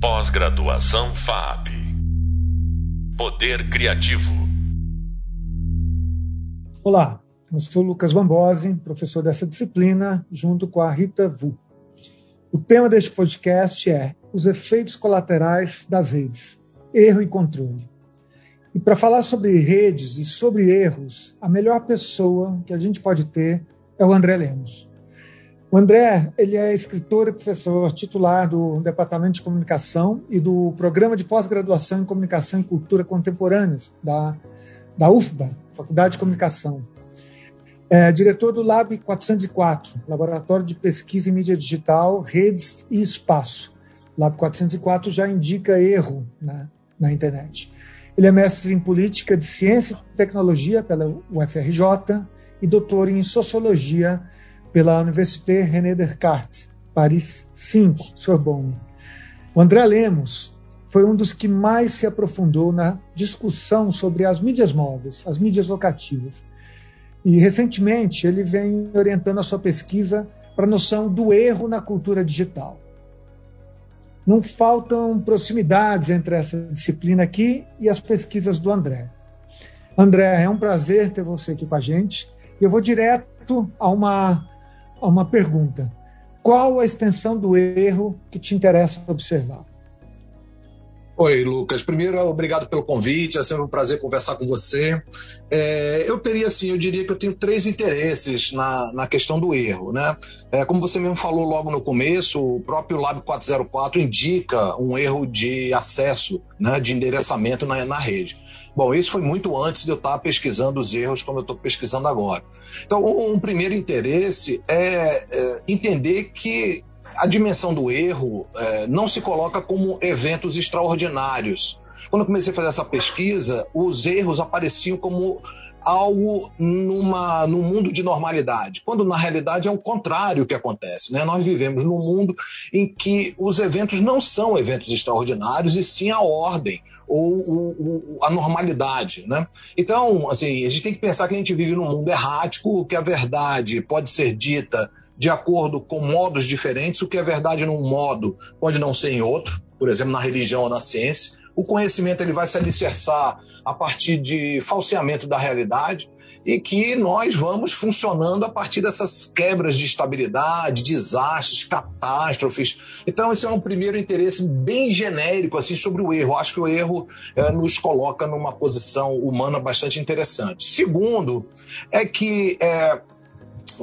Pós-graduação FAP. Poder Criativo. Olá, eu sou Lucas Bambosi, professor dessa disciplina, junto com a Rita Vu. O tema deste podcast é os efeitos colaterais das redes, erro e controle. E para falar sobre redes e sobre erros, a melhor pessoa que a gente pode ter é o André Lemos. O André, ele é escritor e professor titular do Departamento de Comunicação e do Programa de Pós-Graduação em Comunicação e Cultura Contemporâneas, da, da UFBA, Faculdade de Comunicação. É diretor do Lab 404, Laboratório de Pesquisa em Mídia Digital, Redes e Espaço. O Lab 404 já indica erro na, na internet. Ele é mestre em Política de Ciência e Tecnologia pela UFRJ e doutor em Sociologia pela Université René Descartes, Paris 5, Sorbonne. O André Lemos foi um dos que mais se aprofundou na discussão sobre as mídias móveis, as mídias locativas. E recentemente ele vem orientando a sua pesquisa para a noção do erro na cultura digital. Não faltam proximidades entre essa disciplina aqui e as pesquisas do André. André, é um prazer ter você aqui com a gente. Eu vou direto a uma uma pergunta: qual a extensão do erro que te interessa observar? Oi, Lucas. Primeiro, obrigado pelo convite. É sempre um prazer conversar com você. É, eu teria, assim, eu diria que eu tenho três interesses na, na questão do erro, né? É, como você mesmo falou logo no começo, o próprio Lab 404 indica um erro de acesso, né, de endereçamento na, na rede. Bom, isso foi muito antes de eu estar pesquisando os erros como eu estou pesquisando agora. Então, um primeiro interesse é, é entender que a dimensão do erro é, não se coloca como eventos extraordinários. Quando eu comecei a fazer essa pesquisa, os erros apareciam como algo numa, num mundo de normalidade, quando na realidade é o contrário que acontece. Né? Nós vivemos num mundo em que os eventos não são eventos extraordinários, e sim a ordem ou, a normalidade. Né? Então, assim, a gente tem que pensar que a gente vive num mundo errático, que a verdade pode ser dita de acordo com modos diferentes. O que é verdade num modo pode não ser em outro, por exemplo, na religião ou na ciência. O conhecimento ele vai se alicerçar a partir de falseamento da realidade e que nós vamos funcionando a partir dessas quebras de estabilidade, desastres, catástrofes. Então, esse é um primeiro interesse bem genérico assim sobre o erro. Acho que o erro é, nos coloca numa posição humana bastante interessante. Segundo, é que é,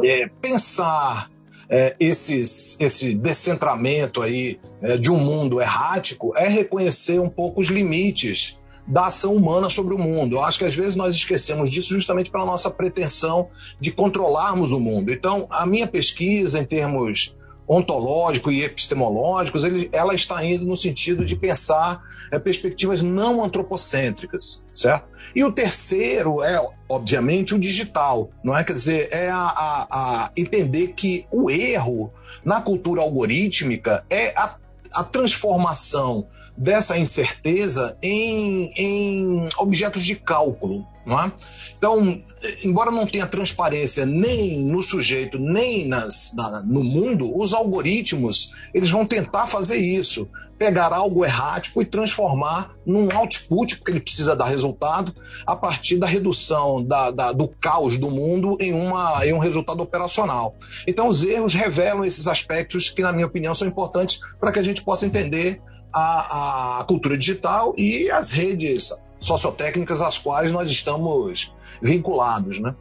é, pensar é, esses, esse descentramento aí é, de um mundo errático é reconhecer um pouco os limites da ação humana sobre o mundo. Eu acho que às vezes nós esquecemos disso justamente pela nossa pretensão de controlarmos o mundo. Então, a minha pesquisa em termos ontológicos e epistemológicos, ele, ela está indo no sentido de pensar é, perspectivas não antropocêntricas, certo? E o terceiro é, obviamente, o digital, não é? Quer dizer, é a, a, a entender que o erro na cultura algorítmica é a, a transformação dessa incerteza em, em objetos de cálculo. Não é? Então, embora não tenha transparência nem no sujeito, nem nas, na, no mundo, os algoritmos eles vão tentar fazer isso. Pegar algo errático e transformar num output, porque ele precisa dar resultado, a partir da redução da, da, do caos do mundo em, uma, em um resultado operacional. Então, os erros revelam esses aspectos que, na minha opinião, são importantes para que a gente possa entender a, a cultura digital e as redes sociotécnicas às quais nós estamos vinculados, né?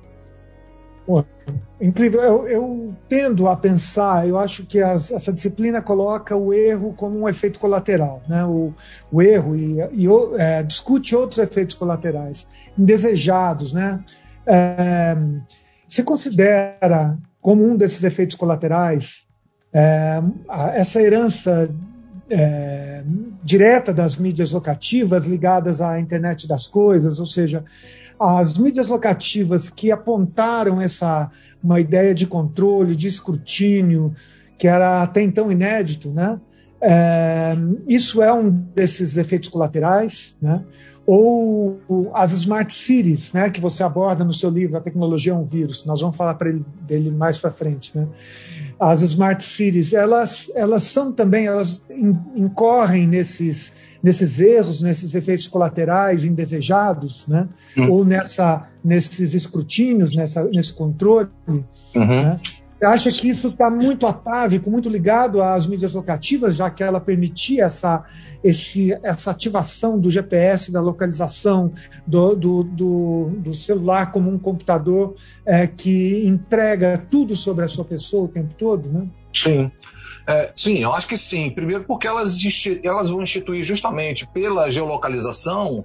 Incrível. Eu, eu, tendo a pensar, eu acho que as, essa disciplina coloca o erro como um efeito colateral, né? O, o erro e, e é, discute outros efeitos colaterais indesejados, né? É, você considera como um desses efeitos colaterais é, essa herança é, direta das mídias locativas ligadas à internet das coisas, ou seja, as mídias locativas que apontaram essa uma ideia de controle, de escrutínio, que era até então inédito, né? É, isso é um desses efeitos colaterais, né? Ou as smart cities, né? Que você aborda no seu livro, a tecnologia é um vírus. Nós vamos falar ele, dele mais para frente, né? As smart cities, elas, elas são também, elas incorrem nesses, nesses erros, nesses efeitos colaterais indesejados, né? Uhum. ou nessa, nesses escrutínios, nessa, nesse controle. Uhum. Né? Você acha que isso está muito atávico, muito ligado às mídias locativas, já que ela permitia essa, esse, essa ativação do GPS, da localização do, do, do, do celular como um computador é, que entrega tudo sobre a sua pessoa o tempo todo, né? Sim. É, sim, eu acho que sim. Primeiro porque elas, elas vão instituir justamente pela geolocalização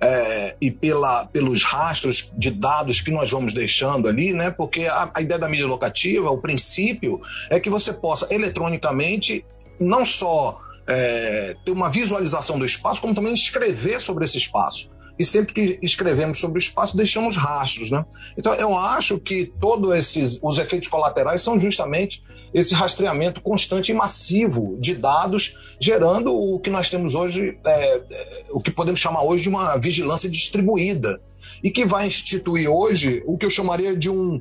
é, e pela, pelos rastros de dados que nós vamos deixando ali, né? Porque a, a ideia da mídia locativa, o princípio, é que você possa eletronicamente não só é, ter uma visualização do espaço, como também escrever sobre esse espaço. E sempre que escrevemos sobre o espaço, deixamos rastros, né? Então, eu acho que todos esses os efeitos colaterais são justamente esse rastreamento constante e massivo de dados, gerando o que nós temos hoje, é, é, o que podemos chamar hoje de uma vigilância distribuída, e que vai instituir hoje o que eu chamaria de um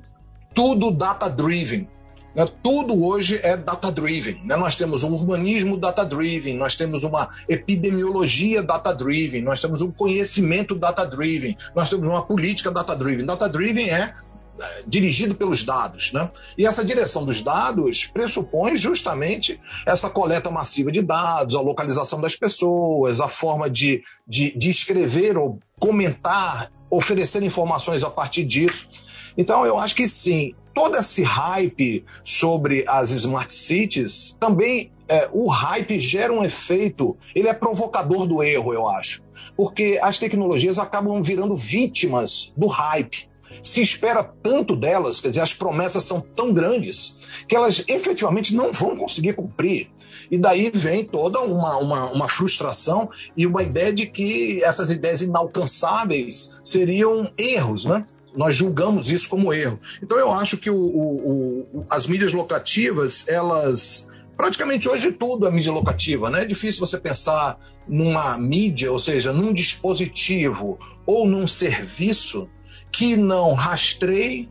tudo data-driven. Né? Tudo hoje é data-driven. Né? Nós temos um urbanismo data-driven, nós temos uma epidemiologia data-driven, nós temos um conhecimento data-driven, nós temos uma política data-driven. Data-driven é é, dirigido pelos dados. Né? E essa direção dos dados pressupõe justamente essa coleta massiva de dados, a localização das pessoas, a forma de, de, de escrever ou comentar, oferecer informações a partir disso. Então, eu acho que sim, todo esse hype sobre as smart cities, também é, o hype gera um efeito, ele é provocador do erro, eu acho. Porque as tecnologias acabam virando vítimas do hype se espera tanto delas, quer dizer, as promessas são tão grandes que elas efetivamente não vão conseguir cumprir. E daí vem toda uma, uma, uma frustração e uma ideia de que essas ideias inalcançáveis seriam erros, né? Nós julgamos isso como erro. Então eu acho que o, o, o, as mídias locativas, elas praticamente hoje tudo é mídia locativa, né? É difícil você pensar numa mídia, ou seja, num dispositivo ou num serviço que não rastreie,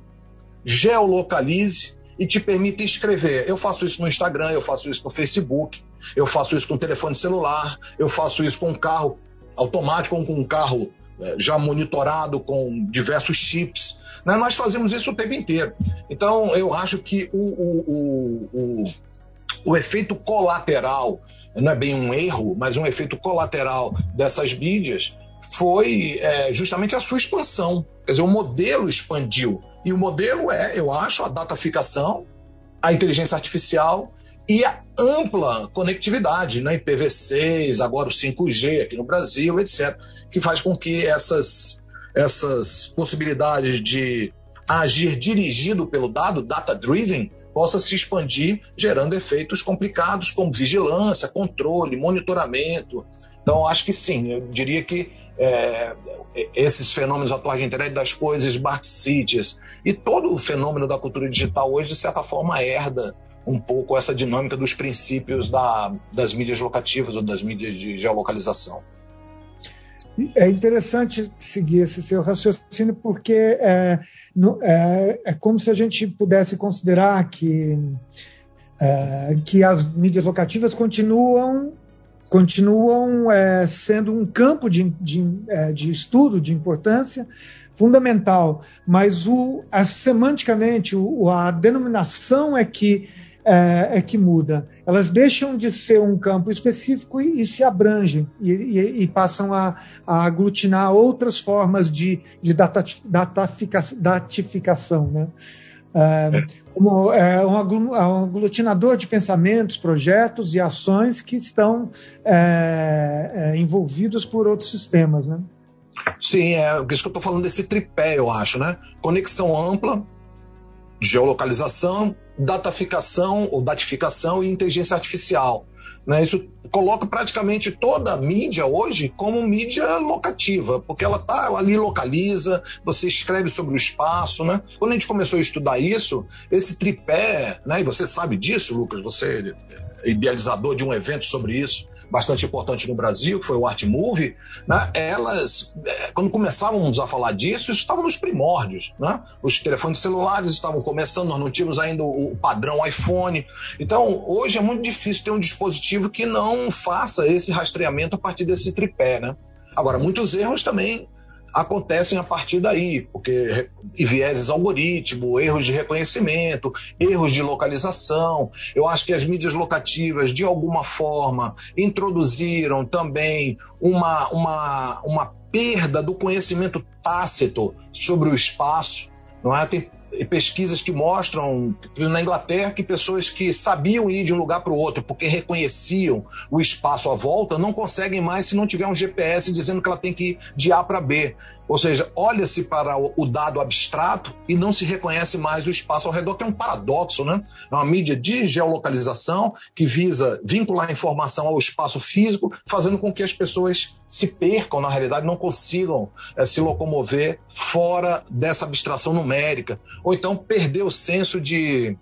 geolocalize e te permita escrever. Eu faço isso no Instagram, eu faço isso no Facebook, eu faço isso com telefone celular, eu faço isso com um carro automático ou com um carro já monitorado com diversos chips. Né? Nós fazemos isso o tempo inteiro. Então, eu acho que o, o, o, o, o efeito colateral, não é bem um erro, mas um efeito colateral dessas mídias foi é, justamente a sua expansão. Quer dizer, o modelo expandiu. E o modelo é, eu acho, a dataficação, a inteligência artificial e a ampla conectividade, né? IPv6, agora o 5G aqui no Brasil, etc., que faz com que essas, essas possibilidades de agir dirigido pelo dado, data-driven, possa se expandir, gerando efeitos complicados como vigilância, controle, monitoramento. Então, acho que sim, eu diria que é, esses fenômenos atuais de internet das coisas, smart cities e todo o fenômeno da cultura digital hoje, de certa forma, herda um pouco essa dinâmica dos princípios da, das mídias locativas ou das mídias de geolocalização. É interessante seguir esse seu raciocínio porque é, é, é como se a gente pudesse considerar que, é, que as mídias locativas continuam continuam é, sendo um campo de, de, é, de, estudo de importância fundamental, mas o, a, semanticamente o, a denominação é que é, é, que muda. Elas deixam de ser um campo específico e, e se abrangem e, e, e passam a, a, aglutinar outras formas de, de datificação. Né? É, como é um aglutinador de pensamentos, projetos e ações que estão é, é, envolvidos por outros sistemas, né? Sim, é isso que eu estou falando desse tripé, eu acho, né? Conexão ampla, geolocalização, dataficação ou datificação e inteligência artificial. Né? Isso coloca praticamente toda a mídia hoje como mídia locativa, porque ela tá ali localiza, você escreve sobre o espaço, né? Quando a gente começou a estudar isso, esse tripé, né? E você sabe disso, Lucas, você é idealizador de um evento sobre isso, bastante importante no Brasil, que foi o Art Movie, né? Elas, é, quando começávamos a falar disso, isso estava nos primórdios, né? Os telefones celulares estavam começando, nós não tínhamos ainda o padrão iPhone. Então, hoje é muito difícil ter um dispositivo que não faça esse rastreamento a partir desse tripé, né? Agora, muitos erros também acontecem a partir daí, porque vieses algoritmo, erros de reconhecimento, erros de localização. Eu acho que as mídias locativas, de alguma forma, introduziram também uma, uma, uma perda do conhecimento tácito sobre o espaço. Não é? Tem pesquisas que mostram na Inglaterra que pessoas que sabiam ir de um lugar para o outro porque reconheciam o espaço à volta não conseguem mais se não tiver um GPS dizendo que ela tem que ir de A para B. Ou seja, olha-se para o dado abstrato e não se reconhece mais o espaço ao redor, que é um paradoxo, né? É uma mídia de geolocalização que visa vincular a informação ao espaço físico, fazendo com que as pessoas se percam, na realidade, não consigam é, se locomover fora dessa abstração numérica, ou então perder o senso de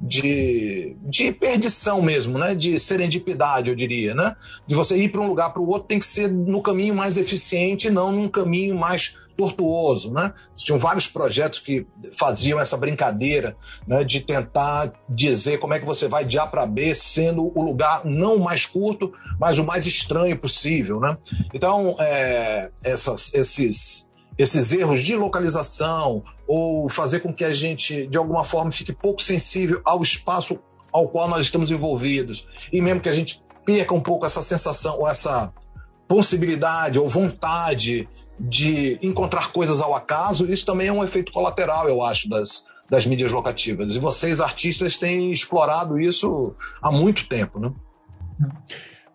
de, de perdição mesmo, né? de serendipidade, eu diria. Né? De você ir para um lugar para o outro tem que ser no caminho mais eficiente, não num caminho mais tortuoso. Né? Tinham vários projetos que faziam essa brincadeira né? de tentar dizer como é que você vai de A para B, sendo o lugar não o mais curto, mas o mais estranho possível. Né? Então, é, essas, esses esses erros de localização ou fazer com que a gente, de alguma forma, fique pouco sensível ao espaço ao qual nós estamos envolvidos. E mesmo que a gente perca um pouco essa sensação, ou essa possibilidade ou vontade de encontrar coisas ao acaso, isso também é um efeito colateral, eu acho, das, das mídias locativas. E vocês, artistas, têm explorado isso há muito tempo, né?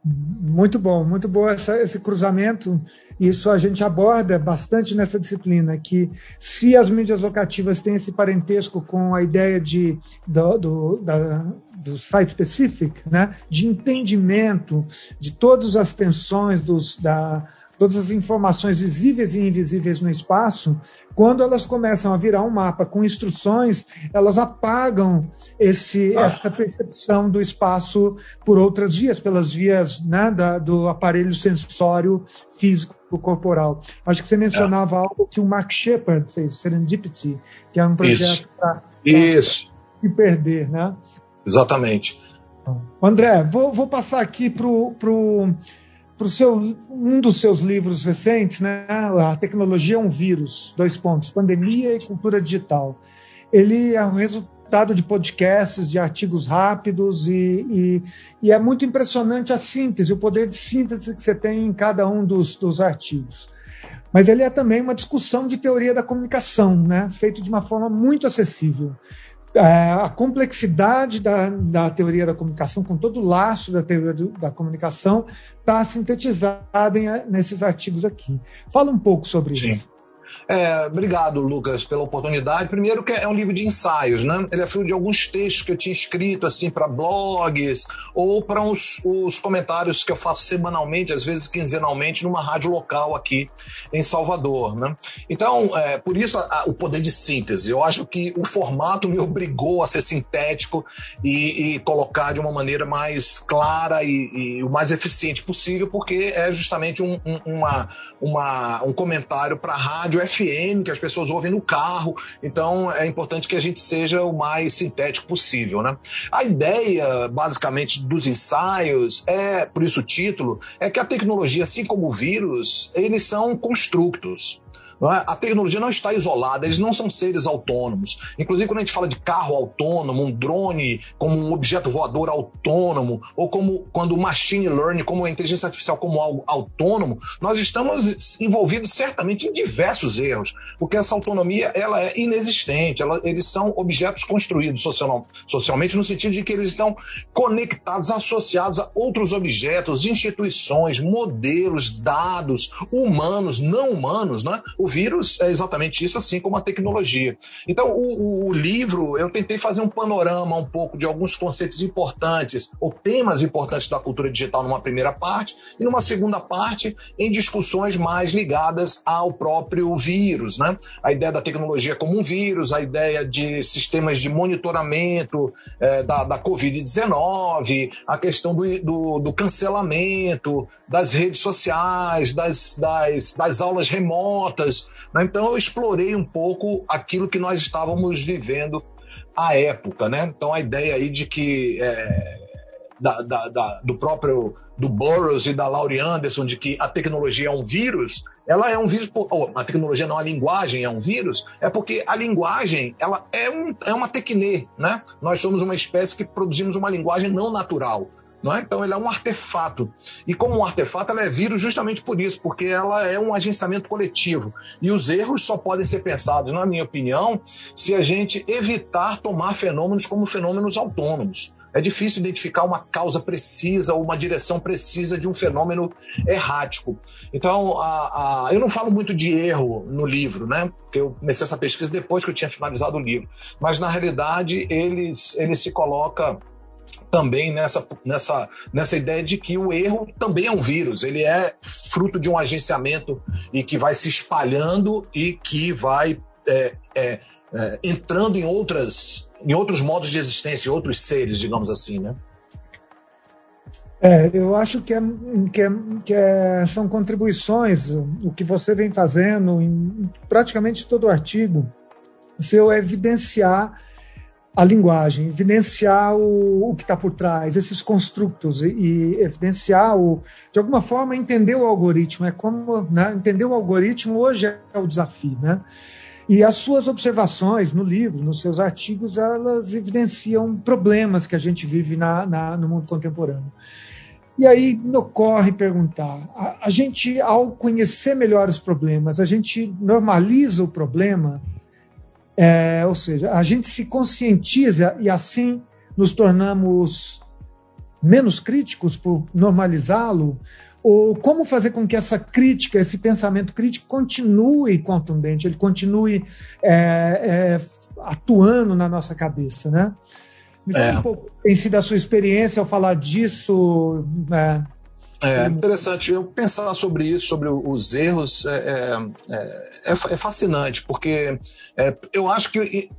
Muito bom, muito bom essa, esse cruzamento. Isso a gente aborda bastante nessa disciplina, que se as mídias locativas têm esse parentesco com a ideia de, do, do, da, do site specific, né, de entendimento de todas as tensões dos, da, todas as informações visíveis e invisíveis no espaço, quando elas começam a virar um mapa com instruções, elas apagam esse, ah. essa percepção do espaço por outras vias, pelas vias né, da, do aparelho sensório físico corporal. Acho que você mencionava é. algo que o Mark Shepard fez, Serendipity, que é um projeto para se perder, né? Exatamente. André, vou, vou passar aqui para o para um dos seus livros recentes, né, A Tecnologia é um Vírus, dois pontos, Pandemia e Cultura Digital. Ele é um resultado de podcasts, de artigos rápidos e, e, e, é muito impressionante a síntese, o poder de síntese que você tem em cada um dos, dos artigos. Mas ele é também uma discussão de teoria da comunicação, né, feito de uma forma muito acessível. É, a complexidade da, da, teoria da comunicação, com todo o laço da teoria do, da comunicação, está sintetizada em, nesses artigos aqui. Fala um pouco sobre Sim. isso. É, obrigado, Lucas, pela oportunidade. Primeiro que é um livro de ensaios, né? Ele é fruto de alguns textos que eu tinha escrito assim para blogs ou para os, os, comentários que eu faço semanalmente, às vezes quinzenalmente, numa rádio local aqui em Salvador, né? Então, é, por isso a, a, o poder de síntese. Eu acho que o formato me obrigou a ser sintético e, e colocar de uma maneira mais clara e, e, o mais eficiente possível, porque é justamente um, um, uma, uma, um comentário para rádio FM que as pessoas ouvem no carro. Então é importante que a gente seja o mais sintético possível, né? A ideia, basicamente, dos ensaios é, por isso o título, é que a tecnologia, assim como o vírus, eles são construtos. É? A tecnologia não está isolada, eles não são seres autônomos. Inclusive, quando a gente fala de carro autônomo, um drone como um objeto voador autônomo, ou como quando o machine learning, como a inteligência artificial como algo autônomo, nós estamos envolvidos certamente em diversos erros, porque essa autonomia ela é inexistente, ela, eles são objetos construídos social, socialmente no sentido de que eles estão conectados, associados a outros objetos, instituições, modelos, dados, humanos, não humanos, né? O vírus é exatamente isso, assim como a tecnologia. Então, o, o, livro, eu tentei fazer um panorama um pouco de alguns conceitos importantes, ou temas importantes da cultura digital numa primeira parte, e numa segunda parte, em discussões mais ligadas ao próprio vírus, né? A ideia da tecnologia como um vírus, a ideia de sistemas de monitoramento é, da, da Covid-19, a questão do, do, do, cancelamento, das redes sociais, das, das, das aulas remotas. Né? Então, eu explorei um pouco aquilo que nós estávamos vivendo à época. Né? Então, a ideia aí de que. É, da, da, da, do próprio do Burroughs e da Laurie Anderson de que a tecnologia é um vírus, ela é um vírus, ou a tecnologia não, a linguagem é um vírus, é porque a linguagem ela é, um, é uma tecne, né? Nós somos uma espécie que produzimos uma linguagem não natural. Não é? Então, ele é um artefato. E como um artefato, ela é vírus justamente por isso, porque ela é um agenciamento coletivo. E os erros só podem ser pensados, na minha opinião, se a gente evitar tomar fenômenos como fenômenos autônomos. É difícil identificar uma causa precisa ou uma direção precisa de um fenômeno errático. Então, a, a, eu não falo muito de erro no livro, né? Porque eu comecei essa pesquisa depois que eu tinha finalizado o livro. Mas, na realidade, eles, ele se coloca também nessa, nessa, nessa ideia de que o erro também é um vírus, ele é fruto de um agenciamento e que vai se espalhando e que vai é, é, é, entrando em outras em outros modos de existência, em outros seres, digamos assim, né? É, eu acho que, é, que, é, que é, são contribuições, o que você vem fazendo em praticamente todo o artigo, seu é evidenciar a linguagem, evidenciar o, o que está por trás, esses construtos, e, e, evidenciar, o, de alguma forma, entender o algoritmo. É como né, entender o algoritmo hoje é o desafio. Né? E as suas observações no livro, nos seus artigos, elas evidenciam problemas que a gente vive na, na, no mundo contemporâneo. E aí me ocorre perguntar: a, a, gente, ao conhecer melhor os problemas, a gente normaliza o problema, é, ou seja, a gente se conscientiza e assim nos tornamos menos críticos por normalizá-lo, ou como fazer com que essa crítica, esse pensamento crítico continue contundente, ele continue é, é, atuando na nossa cabeça, né? Me é. um pouco, tem sido a sua experiência ao falar disso? Né? É, interessante. Eu pensar sobre isso, sobre os erros, é, é, é, é fascinante, porque eu acho que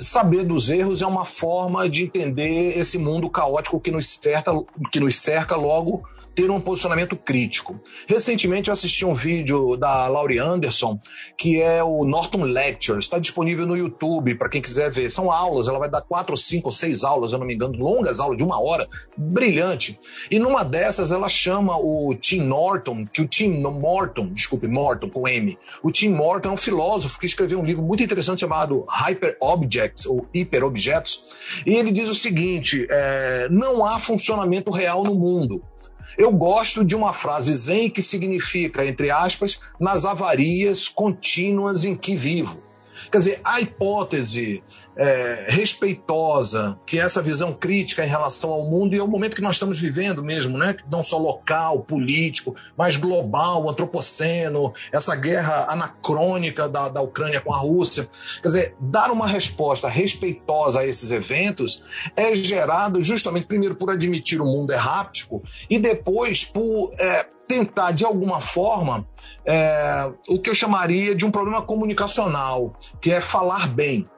saber dos erros é uma forma de entender esse mundo caótico que nos cerca, que nos cerca logo ter um posicionamento crítico. Recentemente eu assisti um vídeo da Laurie Anderson, que é o Norton Lectures, está disponível no YouTube para quem quiser ver. São aulas, ela vai dar quatro, cinco seis aulas, eu não me engano, longas aulas de uma hora, brilhante. E numa dessas ela chama o Tim Norton, que o Tim Morton, desculpe, Morton com M. O Tim Morton é um filósofo que escreveu um livro muito interessante chamado Hyper Objects ou Hiperobjetos. E ele diz o seguinte: é, não há funcionamento real no mundo. Eu gosto de uma frase zen que significa, entre aspas, nas avarias contínuas em que vivo. Quer dizer, a hipótese é, respeitosa, que é essa visão crítica em relação ao mundo e ao momento que nós estamos vivendo mesmo, né? não só local, político, mas global, antropoceno, essa guerra anacrônica da, da Ucrânia com a Rússia. Quer dizer, dar uma resposta respeitosa a esses eventos é gerado justamente, primeiro, por admitir o mundo errático e depois por é, tentar, de alguma forma, é, o que eu chamaria de um problema comunicacional, que é falar bem.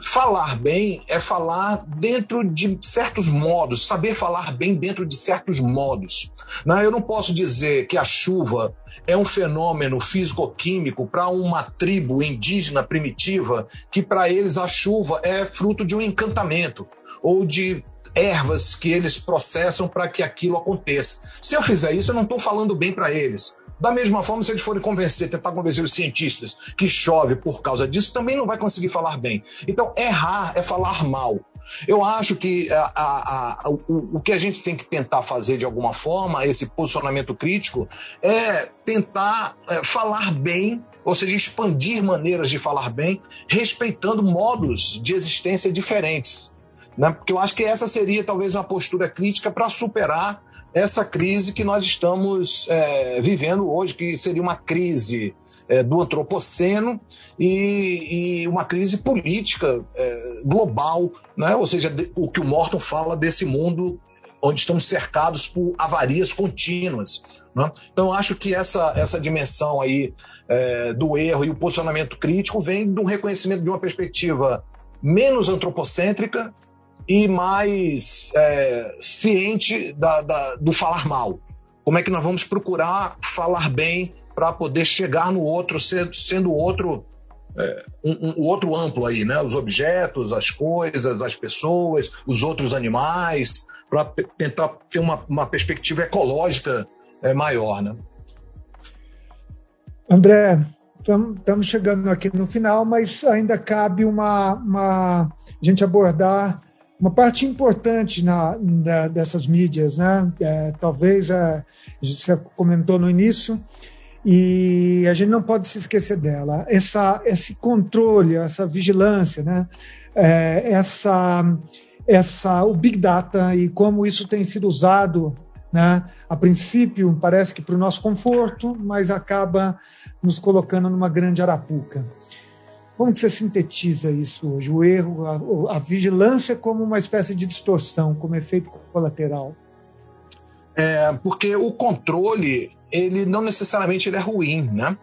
Falar bem é falar dentro de certos modos, saber falar bem dentro de certos modos. Né? Eu não posso dizer que a chuva é um fenômeno físico-químico para uma tribo indígena primitiva, que para eles a chuva é fruto de um encantamento ou de ervas que eles processam para que aquilo aconteça. Se eu fizer isso, eu não estou falando bem para eles. Da mesma forma, se eles forem convencer, tentar convencer os cientistas que chove por causa disso, também não vai conseguir falar bem. Então, errar é falar mal. Eu acho que a, a, a, o, o, que a gente tem que tentar fazer de alguma forma, esse posicionamento crítico, é tentar é, falar bem, ou seja, expandir maneiras de falar bem, respeitando modos de existência diferentes. Né? Porque eu acho que essa seria talvez uma postura crítica para superar essa crise que nós estamos é, vivendo hoje, que seria uma crise é, do antropoceno e, e, uma crise política é, global, né? ou seja, o que o Morton fala desse mundo onde estamos cercados por avarias contínuas. Né? Então, acho que essa, essa dimensão aí é, do erro e o posicionamento crítico vem um reconhecimento de uma perspectiva menos antropocêntrica e mais é, ciente da, da, do falar mal. Como é que nós vamos procurar falar bem para poder chegar no outro, sendo, o outro é, um, um, outro amplo aí, né? Os objetos, as coisas, as pessoas, os outros animais, para tentar ter uma, uma perspectiva ecológica é, maior, né? André, estamos chegando aqui no final, mas ainda cabe uma, uma a gente abordar uma parte importante na, dessas mídias, né? É, talvez a, a gente comentou no início e a gente não pode se esquecer dela. Essa, esse controle, essa vigilância, né? É, essa, essa, o Big Data e como isso tem sido usado, né? a princípio parece que para o nosso conforto, mas acaba nos colocando numa grande arapuca. Como que você sintetiza isso hoje? O erro, a, a vigilância como uma espécie de distorção, como efeito colateral? É, porque o controle ele não necessariamente ele é ruim, né?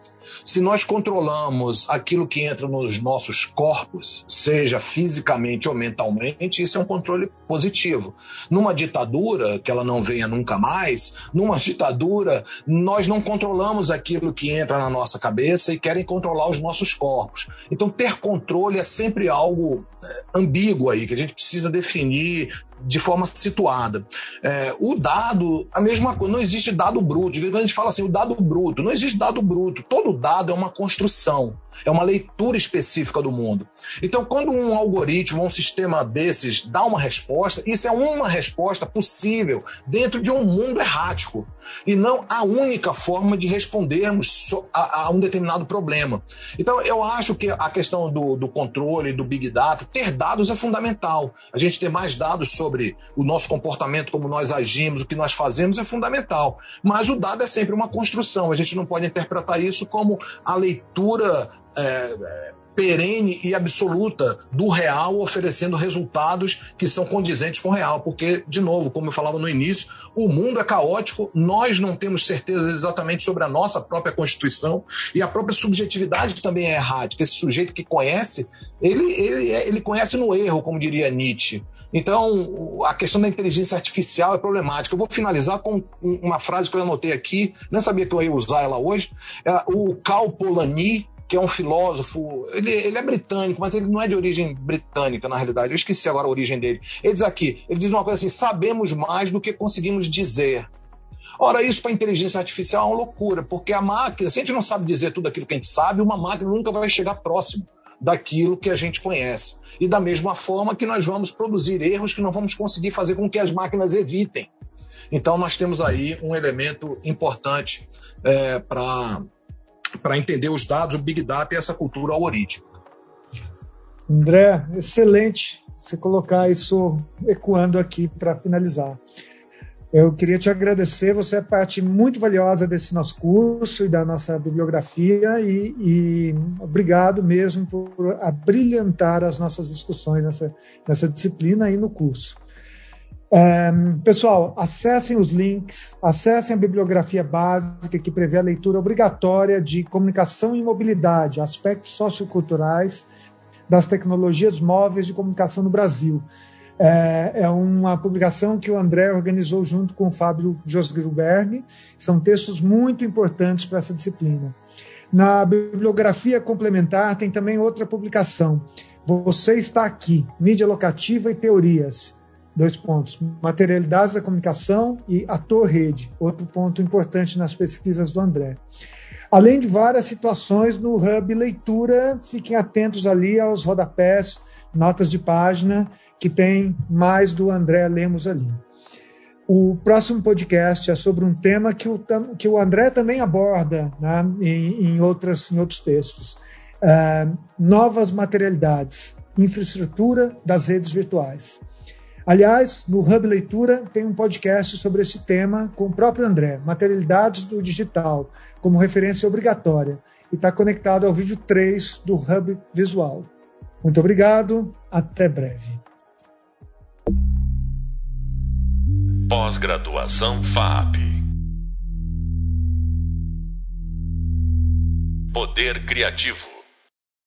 Se nós controlamos aquilo que entra nos nossos corpos, seja fisicamente ou mentalmente, isso é um controle positivo. Numa ditadura, que ela não venha nunca mais, numa ditadura, nós não controlamos aquilo que entra na nossa cabeça e querem controlar os nossos corpos. Então, ter controle é sempre algo é, ambíguo aí, que a gente precisa definir de forma situada. É, o dado, a mesma coisa, não existe dado bruto. De a gente fala assim, o dado bruto. Não existe dado bruto. Todo dado é uma construção, é uma leitura específica do mundo. Então, quando um algoritmo, um sistema desses dá uma resposta, isso é uma resposta possível dentro de um mundo errático e não a única forma de respondermos a, a um determinado problema. Então, eu acho que a questão do, do controle, do big data, ter dados é fundamental. A gente ter mais dados sobre o nosso comportamento, como nós agimos, o que nós fazemos é fundamental. Mas o dado é sempre uma construção. A gente não pode interpretar isso como a leitura é, perene e absoluta do real, oferecendo resultados que são condizentes com o real. Porque, de novo, como eu falava no início, o mundo é caótico, nós não temos certeza exatamente sobre a nossa própria Constituição e a própria subjetividade também é errática. Esse sujeito que conhece, ele, ele, é, ele conhece no erro, como diria Nietzsche. Então, a questão da inteligência artificial é problemática. Eu vou finalizar com uma frase que eu anotei aqui, não sabia que eu ia usar ela hoje. É o Cal Polanyi, que é um filósofo, ele, ele, é britânico, mas ele não é de origem britânica, na realidade. Eu esqueci agora a origem dele. Ele diz aqui, ele diz uma coisa assim: sabemos mais do que conseguimos dizer. Ora, isso para inteligência artificial é uma loucura, porque a máquina, se a gente não sabe dizer tudo aquilo que a gente sabe, uma máquina nunca vai chegar próximo daquilo que a gente conhece. E da mesma forma que nós vamos produzir erros que não vamos conseguir fazer com que as máquinas evitem. Então, nós temos aí um elemento importante é, para para entender os dados, o Big Data e essa cultura algorítmica. André, excelente você colocar isso ecoando aqui para finalizar. Eu queria te agradecer, você é parte muito valiosa desse nosso curso e da nossa bibliografia e, e obrigado mesmo por abrilhantar as nossas discussões nessa, nessa disciplina e no curso. Pessoal, acessem os links, acessem a bibliografia básica que prevê a leitura obrigatória de comunicação e mobilidade, aspectos socioculturais das tecnologias móveis de comunicação no Brasil. É, é uma publicação que o André organizou junto com o Fábio Josgruberg. São textos muito importantes para essa disciplina. Na bibliografia complementar tem também outra publicação. Você está aqui, mídia locativa e teorias dois pontos, materialidades da comunicação e ator-rede, outro ponto importante nas pesquisas do André. Além de várias situações no Hub Leitura, fiquem atentos ali aos rodapés, notas de página, que tem mais do André Lemos ali. O próximo podcast é sobre um tema que o, que o André também aborda né, em, em, outras, em outros textos. Uh, novas materialidades, infraestrutura das redes virtuais. Aliás, no Hub Leitura tem um podcast sobre esse tema com o próprio André, Materialidades do Digital, como referência obrigatória, e está conectado ao vídeo 3 do Hub Visual. Muito obrigado, até breve. Pós-graduação FAP. Poder Criativo.